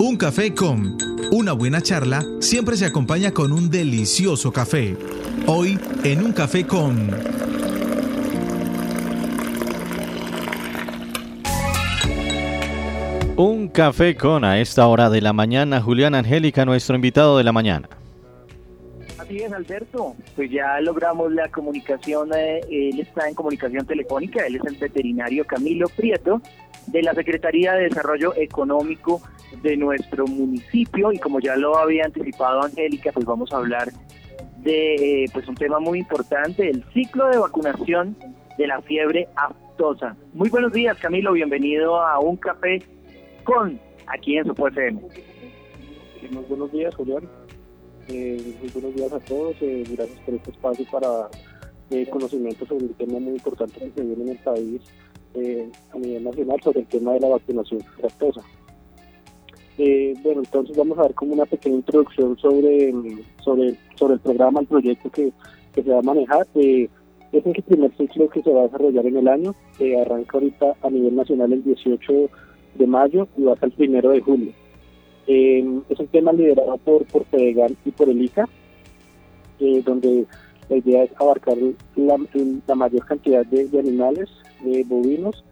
Un café con una buena charla siempre se acompaña con un delicioso café. Hoy en un café con... Un café con a esta hora de la mañana, Julián Angélica, nuestro invitado de la mañana. Así es, Alberto. Pues ya logramos la comunicación, eh, él está en comunicación telefónica, él es el veterinario Camilo Prieto de la Secretaría de Desarrollo Económico de nuestro municipio y como ya lo había anticipado Angélica, pues vamos a hablar de eh, pues un tema muy importante, el ciclo de vacunación de la fiebre aftosa. Muy buenos días, Camilo, bienvenido a Un Café con aquí en Sopo FM. Muy buenos días, Julián. Eh, muy buenos días a todos. Eh, gracias por este espacio para eh, conocimiento sobre un tema muy importante que se viene en el país a nivel nacional sobre el tema de la vacunación aftosa. Eh, bueno, entonces vamos a ver como una pequeña introducción sobre, sobre, sobre el programa, el proyecto que, se va a manejar. Eh, es el primer ciclo que se va a desarrollar en el año. Eh, arranca ahorita a nivel nacional el 18 de mayo y va hasta el primero de julio. es un tema liderado por, por FEDEGAN y por el ICA, donde la idea es abarcar la, mayor cantidad de, de animales, de bovinos,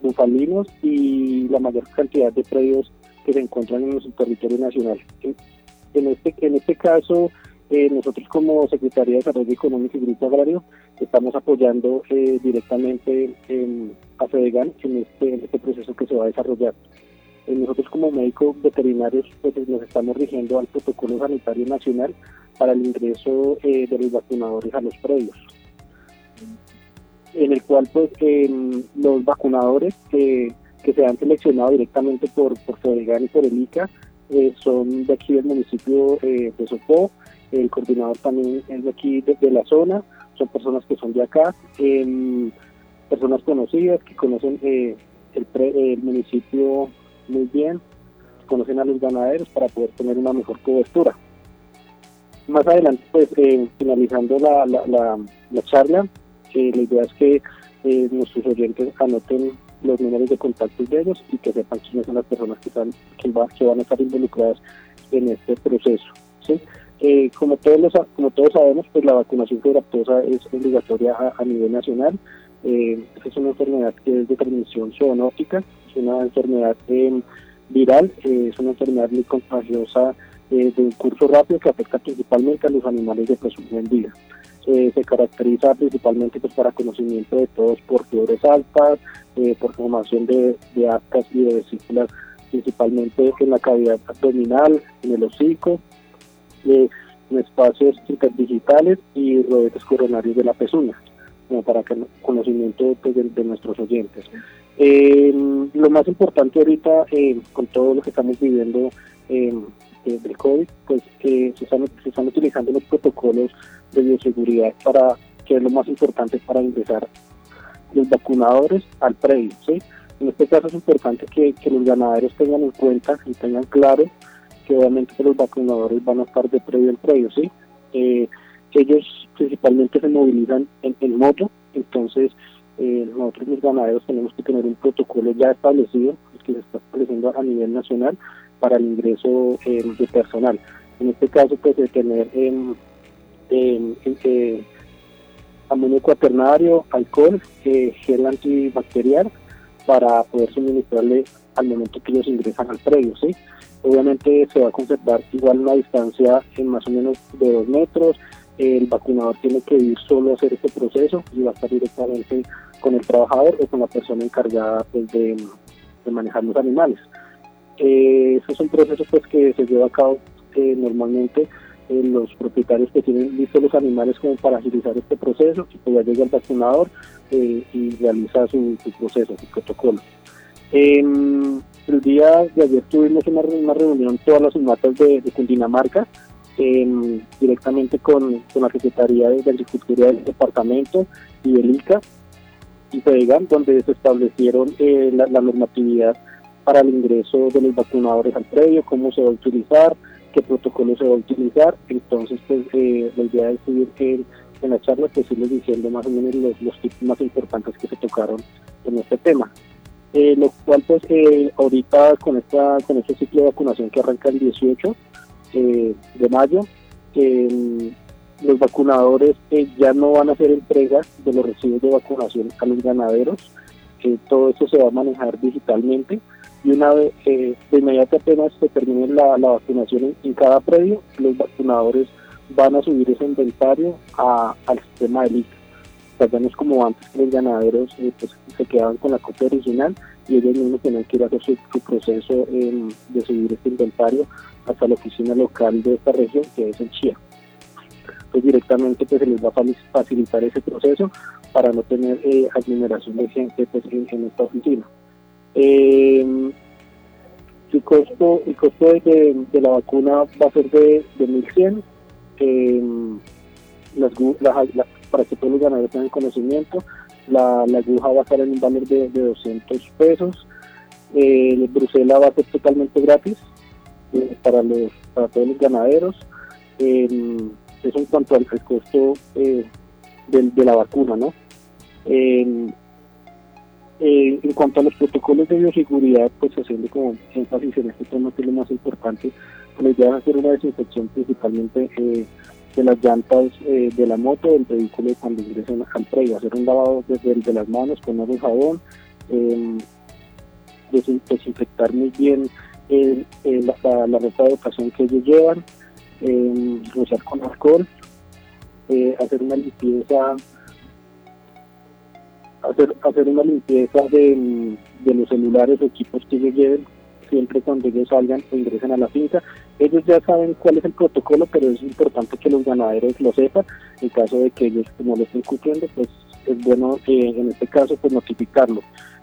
bufalinos y la mayor cantidad de predios que se encuentran en nuestro territorio nacional. En, este, en este caso, eh, nosotros como Secretaría de Desarrollo Económico y Grupo Agrario estamos apoyando eh, directamente a FEDEGAN en este, en este proceso que se va a desarrollar. Eh, nosotros como médicos veterinarios pues, nos estamos rigiendo al protocolo sanitario nacional para el ingreso de los vacunadores a los predios en el cual pues los vacunadores que que se han seleccionado directamente por, por y por el ICA eh, son de aquí del municipio eh, de Sopó, el coordinador también es de aquí de, la zona, son personas que son de acá, em, personas conocidas que conocen eh, el, municipio muy bien, conocen a los ganaderos para poder tener una mejor cobertura. Más adelante, pues finalizando la, la, la, la charla, la idea es que nuestros oyentes anoten los números de contacto de ellos y que sepan quiénes son las personas que, están, que, van a estar involucradas en este proceso. ¿sí? Eh, como, todos como todos sabemos, pues la vacunación fibratosa es obligatoria a, nivel nacional. Eh, es una enfermedad que es de transmisión zoonótica, es una enfermedad eh, viral, es una enfermedad muy contagiosa de un curso rápido que afecta principalmente a los animales de presunción en vida. Eh, se caracteriza principalmente pues, para conocimiento de todos por fiebres altas, eh, por formación de, de y de vesículas, principalmente en la cavidad abdominal, en el hocico, eh, en espacios interdigitales y rodetes coronarios de la pezuña, como para conocimiento pues, de, nuestros oyentes. lo más importante ahorita, con todo lo que estamos viviendo del COVID, pues se están, se están utilizando los protocolos de bioseguridad para que es lo más importante para ingresar los vacunadores al predio. ¿sí? En este caso es importante que, los ganaderos tengan en cuenta y tengan claro que obviamente los vacunadores van a estar de predio al predio. ¿sí? Eh, ellos principalmente se movilizan en, moto, entonces eh, nosotros los ganaderos tenemos que tener un protocolo ya establecido, que se está estableciendo a nivel nacional para el ingreso eh, de personal. En este caso, pues de tener em, eh, amonio cuaternario, alcohol, eh, gel antibacterial para poder suministrarle al momento que ellos ingresan al predio. Obviamente se va a conservar igual una distancia en más o menos de dos metros. El vacunador tiene que ir solo a hacer este proceso y va a estar directamente con el trabajador o con la persona encargada pues, de, manejar los animales. Eh, es un proceso pues, que se lleva a cabo eh, normalmente eh, los propietarios que tienen listos los animales como para agilizar este proceso y pues ya llega el vacunador eh, y realiza su, proceso, su protocolo. el día de ayer tuvimos una, una reunión todas las matas de, Cundinamarca, directamente con, la Secretaría de Agricultura del departamento y el ICA y FEDEGAN, donde se establecieron eh, la, la normatividad para el ingreso de los vacunadores al predio, cómo se va a utilizar, qué protocolo se va a utilizar. Entonces, pues eh, la idea es seguir en la charla, pues irles diciendo más o menos los, los tips más importantes que se tocaron en este tema. eh, lo cual pues eh, ahorita con esta con este ciclo de vacunación que arranca el 18 eh, de mayo, los vacunadores ya no van a hacer entrega de los residuos de vacunación a los ganaderos, todo eso se va a manejar digitalmente y una vez de inmediato apenas se termine la, vacunación en, cada predio, los vacunadores van a subir ese inventario al sistema de ICA es como antes que los ganaderos eh, pues, se quedaban con la copia original y ellos mismos tenían que ir a hacer su, proceso de subir este inventario hasta la oficina local de esta región que es en Chía. Pues directamente pues, se les va a facilitar ese proceso para no tener eh, aglomeración de gente pues, en, esta oficina. Eh, el costo, el costo de, la vacuna va a ser de, de 1.100. Eh, para que todos los ganaderos tengan conocimiento. La, aguja va a estar en un valor de, 200 pesos. Eh, Bruselas va a ser totalmente gratis eh, para, los, para todos los ganaderos. eso en cuanto al, costo eh, de, la vacuna, ¿no? En cuanto a los protocolos de bioseguridad, pues haciendo como énfasis en este tema que es lo más importante, pues ya hacer una desinfección principalmente eh, de las llantas eh, de la moto del vehículo cuando ingresen al predio, hacer un lavado desde las manos con agua y jabón, eh, desinfectar muy bien la, la, ropa de ocasión que ellos llevan, eh, rociar con alcohol, eh, hacer una limpieza hacer, hacer una limpieza de, de los celulares o equipos que ellos lleven siempre cuando ellos salgan o ingresen a la finca. Ellos ya saben cuál es el protocolo, pero es importante que los ganaderos lo sepan. En caso de que ellos no lo estén cumpliendo, pues es bueno eh, en este caso pues notificarlo.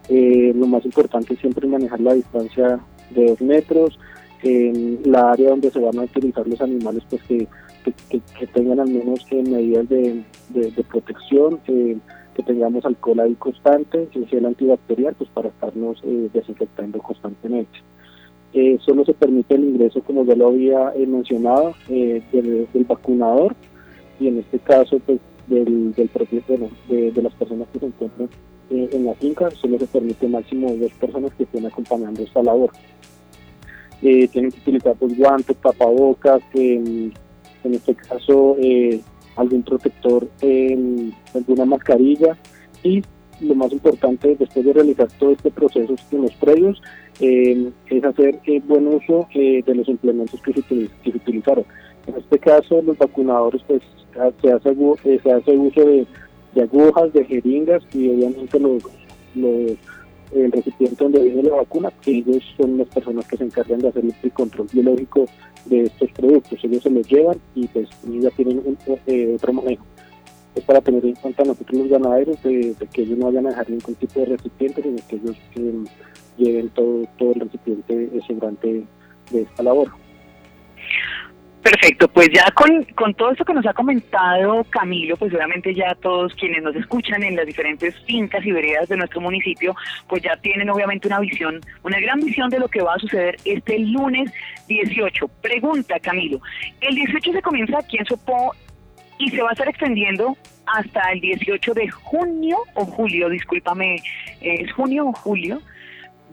Eh, lo más importante es siempre manejar la distancia de dos metros, en la área donde se van a utilizar los animales, pues que, tengan al menos eh, medidas de, de, protección, que tengamos alcohol ahí constante, que gel antibacterial, pues para estarnos desinfectando constantemente. Eh, solo se permite el ingreso, como ya lo había eh, mencionado, eh, del, vacunador y en este caso pues del, del propio, de, las personas que se encuentran en la finca, solo se permite máximo dos personas que estén acompañando esta labor. tienen que utilizar pues guantes, tapabocas, en este caso algún protector, alguna mascarilla y lo más importante después de realizar todo este proceso en los previos eh, es hacer eh, buen uso eh, de los implementos que se, utilizaron. En este caso, los vacunadores, pues se hace, se hace uso de, agujas, de jeringas y obviamente los, el recipiente donde viene la vacuna, que ellos son las personas que se encargan de hacer el control biológico de estos productos. Ellos se los llevan y pues ya tienen otro manejo es para tener en cuenta nosotros los ganaderos de, que ellos no vayan a dejar ningún tipo de recipiente, sino que ellos lleven todo, todo el recipiente durante de esta labor. Perfecto, pues ya con, con todo esto que nos ha comentado Camilo, pues obviamente ya todos quienes nos escuchan en las diferentes fincas y veredas de nuestro municipio, pues ya tienen obviamente una visión, una gran visión de lo que va a suceder este lunes 18. Pregunta Camilo, el 18 se comienza aquí en Sopó y se va a estar extendiendo hasta el 18 de junio o julio, discúlpame, ¿es junio o julio?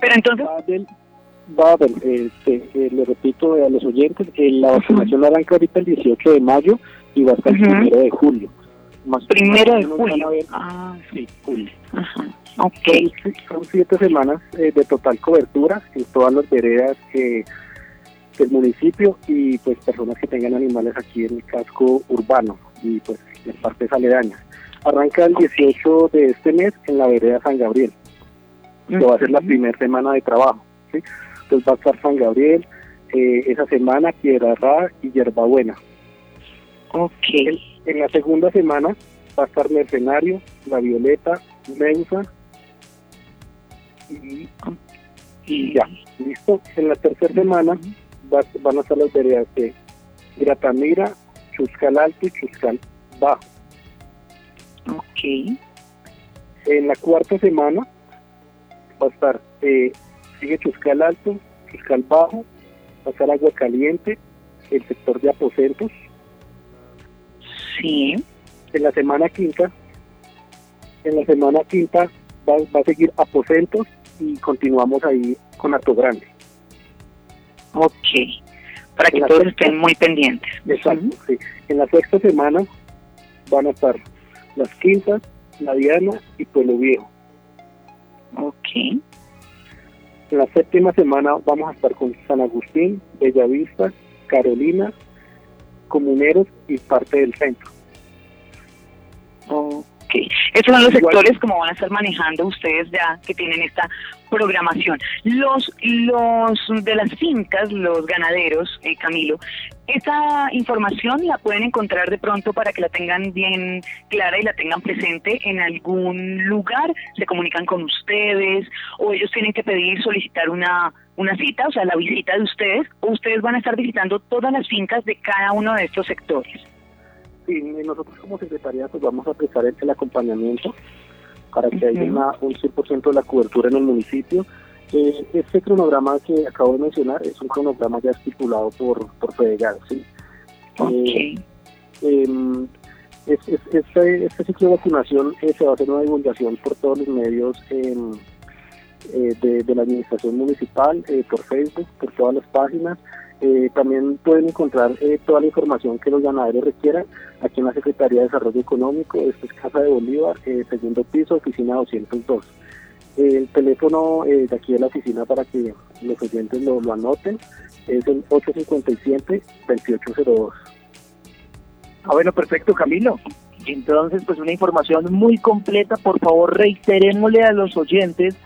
Pero entonces... Va a haber, este, eh, le repito a los oyentes, eh, la vacunación arranca ahorita el 18 de mayo y va hasta el primero de julio. Más primero de julio. ah, sí, julio. Ok. Son, siete semanas eh, de total cobertura en todas las veredas del municipio y pues personas que tengan animales aquí en el casco urbano y pues en partes aledañas. Arranca el 18 de este mes en la vereda San Gabriel, que va a ser la primera semana de trabajo. ¿sí? Entonces va a estar San Gabriel, eh, esa semana Piedra Ra y Hierbabuena. Ok. En, la segunda semana va a estar Mercenario, La Violeta, Mensa y, y ya, listo. En la tercera semana van a estar las veredas de Gratamira, Chuscal Alto y Chuscal Bajo. Ok. En la cuarta semana va a estar, eh, sigue Chuscal Alto, Chuscal Bajo, va a estar Agua Caliente, el sector de aposentos. Sí. En la semana quinta, en la semana quinta va, a seguir aposentos, y continuamos ahí con Ato Grande. Ok, para que todos estén muy pendientes. Exacto, sí. En la sexta semana van a estar las Quintas, la Diana y Pueblo Viejo. Ok. En la séptima semana vamos a estar con San Agustín, Bellavista, Carolina, Comuneros y parte del centro. Ok. Esos son los sectores como van a estar manejando ustedes ya que tienen esta programación. Los, los de las fincas, los ganaderos, eh, Camilo, esta información la pueden encontrar de pronto para que la tengan bien clara y la tengan presente en algún lugar, se comunican con ustedes o ellos tienen que pedir, solicitar una, una cita, o sea, la visita de ustedes, o ustedes van a estar visitando todas las fincas de cada uno de estos sectores. Sí, nosotros como secretaría pues vamos a prestar el, acompañamiento para que haya una, un 100% de la cobertura en el municipio. Eh, este cronograma que acabo de mencionar es un cronograma ya estipulado por, por Fedegal, ¿sí? Okay. Eh, em, este, este, ciclo de vacunación eh, se va a hacer una divulgación por todos los medios em, eh, de, de, la administración municipal, eh, por Facebook, por todas las páginas. Eh, también pueden encontrar eh, toda la información que los ganaderos requieran aquí en la Secretaría de Desarrollo Económico, esto es Casa de Bolívar, eh, segundo piso, oficina 202. El teléfono de aquí de la oficina para que los oyentes lo, lo anoten es el 857-2802. Ah, bueno, perfecto, Camilo. Entonces, pues una información muy completa. Por favor, reiterémosle a los oyentes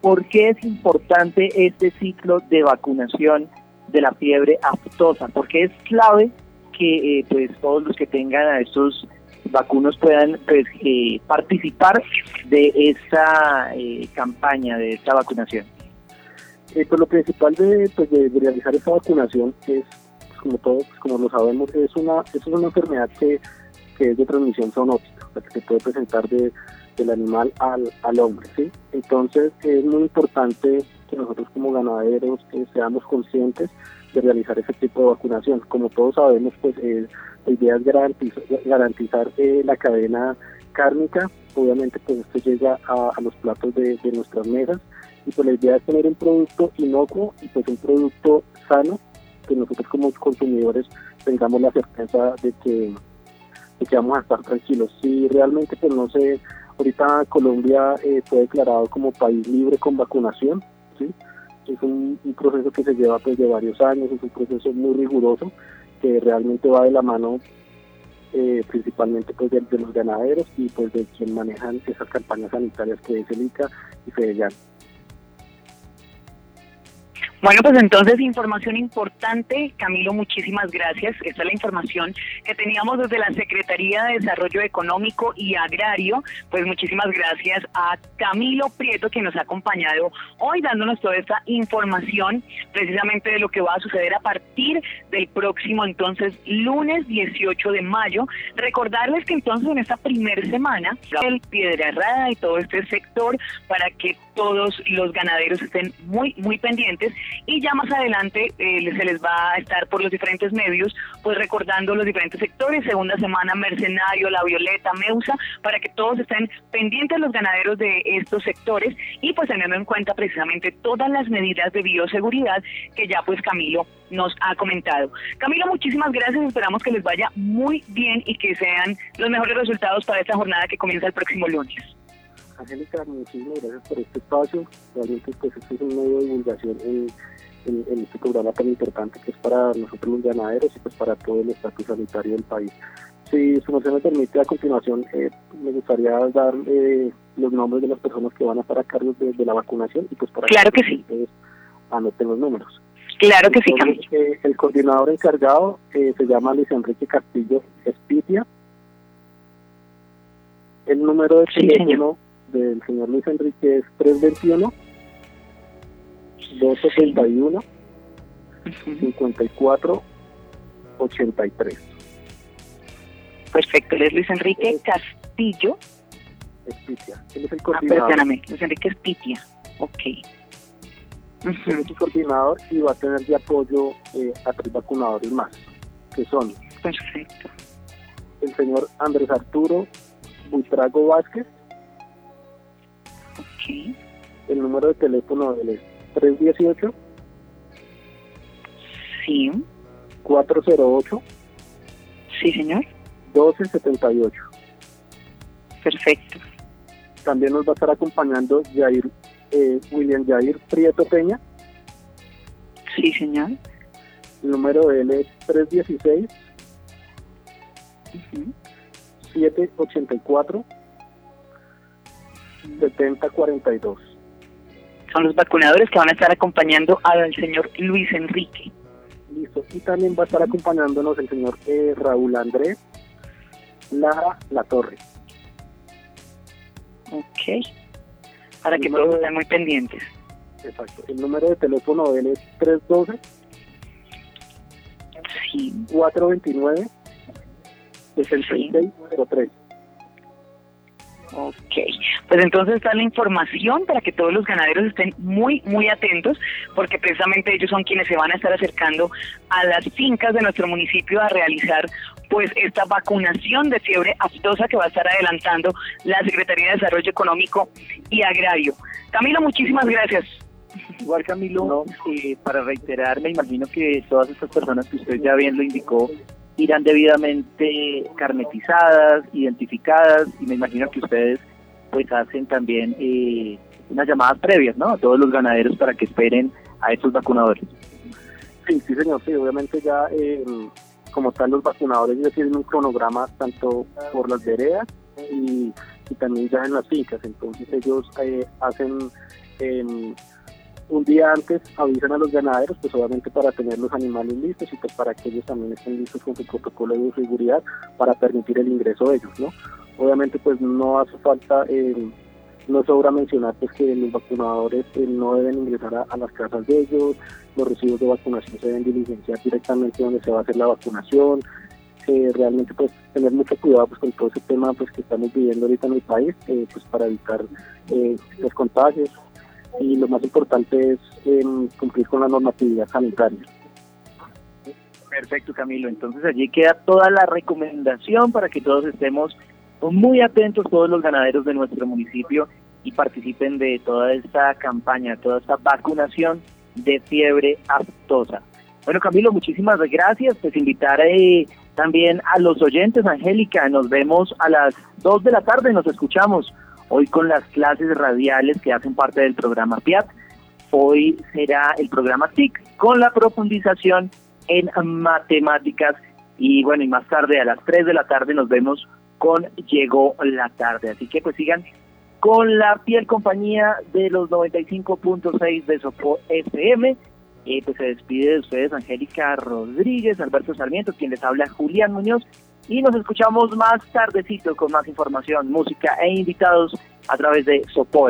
por qué es importante este ciclo de vacunación de la fiebre aftosa, porque es clave que eh, pues todos los que tengan a estos vacunos puedan pues, eh, participar de esta eh, campaña, de esta vacunación. pues lo principal de, pues, de, realizar esta vacunación es, pues, como todos, como lo sabemos, es una, es una enfermedad que, que es de transmisión zoonótica, que se puede presentar de, del animal al, al hombre, ¿sí? Entonces es muy importante que nosotros como ganaderos seamos conscientes de realizar ese tipo de vacunación. Como todos sabemos, pues eh, la idea es garantizar, garantizar eh, la cadena cárnica, obviamente pues esto llega a, los platos de, nuestras mesas y pues la idea es tener un producto inocuo y pues un producto sano que nosotros como consumidores tengamos la certeza de que, de que vamos a estar tranquilos. Si realmente pues no sé, ahorita Colombia eh, fue declarado como país libre con vacunación, ¿sí? Es un, proceso que se lleva pues de varios años, es un proceso muy riguroso que realmente va de la mano eh, principalmente pues de, los ganaderos y pues de quien manejan esas campañas sanitarias que es el ICA y FEDELLAN. Bueno, pues entonces información importante. Camilo, muchísimas gracias. Esta es la información que teníamos desde la Secretaría de Desarrollo Económico y Agrario. Pues muchísimas gracias a Camilo Prieto que nos ha acompañado hoy dándonos toda esta información precisamente de lo que va a suceder a partir del próximo entonces lunes 18 de mayo. Recordarles que entonces en esta primera semana el Piedra Errada y todo este sector para que todos los ganaderos estén muy muy pendientes y ya más adelante eh, se les va a estar por los diferentes medios, pues recordando los diferentes sectores, segunda semana Mercenario, La Violeta, Meusa, para que todos estén pendientes los ganaderos de estos sectores y pues teniendo en cuenta precisamente todas las medidas de bioseguridad que ya pues Camilo nos ha comentado. Camilo, muchísimas gracias, esperamos que les vaya muy bien y que sean los mejores resultados para esta jornada que comienza el próximo lunes. Angélica, muchísimas gracias por este espacio. Realmente, pues, este es un medio de divulgación en, este programa tan importante que es para nosotros los ganaderos y pues para todo el estatus sanitario del país. Si su merced me permite, a continuación eh, me gustaría dar eh, los nombres de las personas que van a estar a cargo de, la vacunación y pues para claro que, sí. ustedes anoten los números. Claro que sí. Eh, el coordinador encargado se llama Luis Enrique Castillo Espitia. El número de teléfono del señor Luis Enrique es 321 271 54 83. Perfecto, es Luis Enrique Castillo. Espitia. Él es el ah, coordinador. Ah, perdóname, Luis Enrique Espitia. Ok. Él es el coordinador y va a tener de apoyo eh, a tres vacunadores más, que son Perfecto. el señor Andrés Arturo Buitrago Vázquez, El número de teléfono es 318. Sí. 408. Sí, señor. 1278. Perfecto. También nos va a estar acompañando Jair, eh, William Jair Prieto Peña. Sí, señor. El número de él es 316 784 7042. Son los vacunadores que van a estar acompañando al señor Luis Enrique. Listo. Y también va a estar acompañándonos el señor eh, Raúl Andrés Lara La Torre. Ok. Para que todos estén muy pendientes. Exacto. El número de teléfono de él es 312 Sí. 429 6603. Ok, pues entonces está la información para que todos los ganaderos estén muy, muy atentos, porque precisamente ellos son quienes se van a estar acercando a las fincas de nuestro municipio a realizar pues esta vacunación de fiebre aftosa que va a estar adelantando la Secretaría de Desarrollo Económico y Agrario. Camilo, muchísimas gracias. Igual Camilo, eh, para reiterar, me imagino que todas estas personas que usted ya bien lo indicó, irán debidamente carnetizadas, identificadas y me imagino que ustedes pues hacen también eh, unas llamadas previas, ¿no? A todos los ganaderos para que esperen a estos vacunadores. Sí, sí, señor, sí, obviamente ya eh, como tal los vacunadores ya tienen un cronograma tanto por las veredas y, y también ya en las fincas, entonces ellos eh, hacen em, un día antes avisan a los ganaderos, pues obviamente para tener los animales listos y pues para que ellos también estén listos con su protocolo de seguridad para permitir el ingreso de ellos, ¿no? Obviamente pues no hace falta, eh, no sobra mencionar pues que los vacunadores eh, no deben ingresar a, las casas de ellos, los recibos de vacunación se deben diligenciar directamente donde se va a hacer la vacunación, eh, realmente pues tener mucho cuidado pues con todo ese tema pues que estamos viviendo ahorita en el país, eh, pues para evitar eh, los contagios, y lo más importante es eh, cumplir con la normatividad sanitaria. Perfecto, Camilo. Entonces allí queda toda la recomendación para que todos estemos muy atentos, todos los ganaderos de nuestro municipio, y participen de toda esta campaña, toda esta vacunación de fiebre aftosa. Bueno, Camilo, muchísimas gracias. Pues invitar eh, también a los oyentes, Angélica. Nos vemos a las 2 de la tarde, nos escuchamos hoy con las clases radiales que hacen parte del programa PIAT. Hoy será el programa TIC con la profundización en matemáticas y bueno, y más tarde a las 3 de la tarde nos vemos con Llegó la tarde. Así que pues sigan con la piel compañía de los 95.6 de Sopo FM. Eh, pues se despide de ustedes Angélica Rodríguez, Alberto Sarmiento, quien les habla Julián Muñoz y nos escuchamos más tardecito con más información, música e invitados a través de Sopo.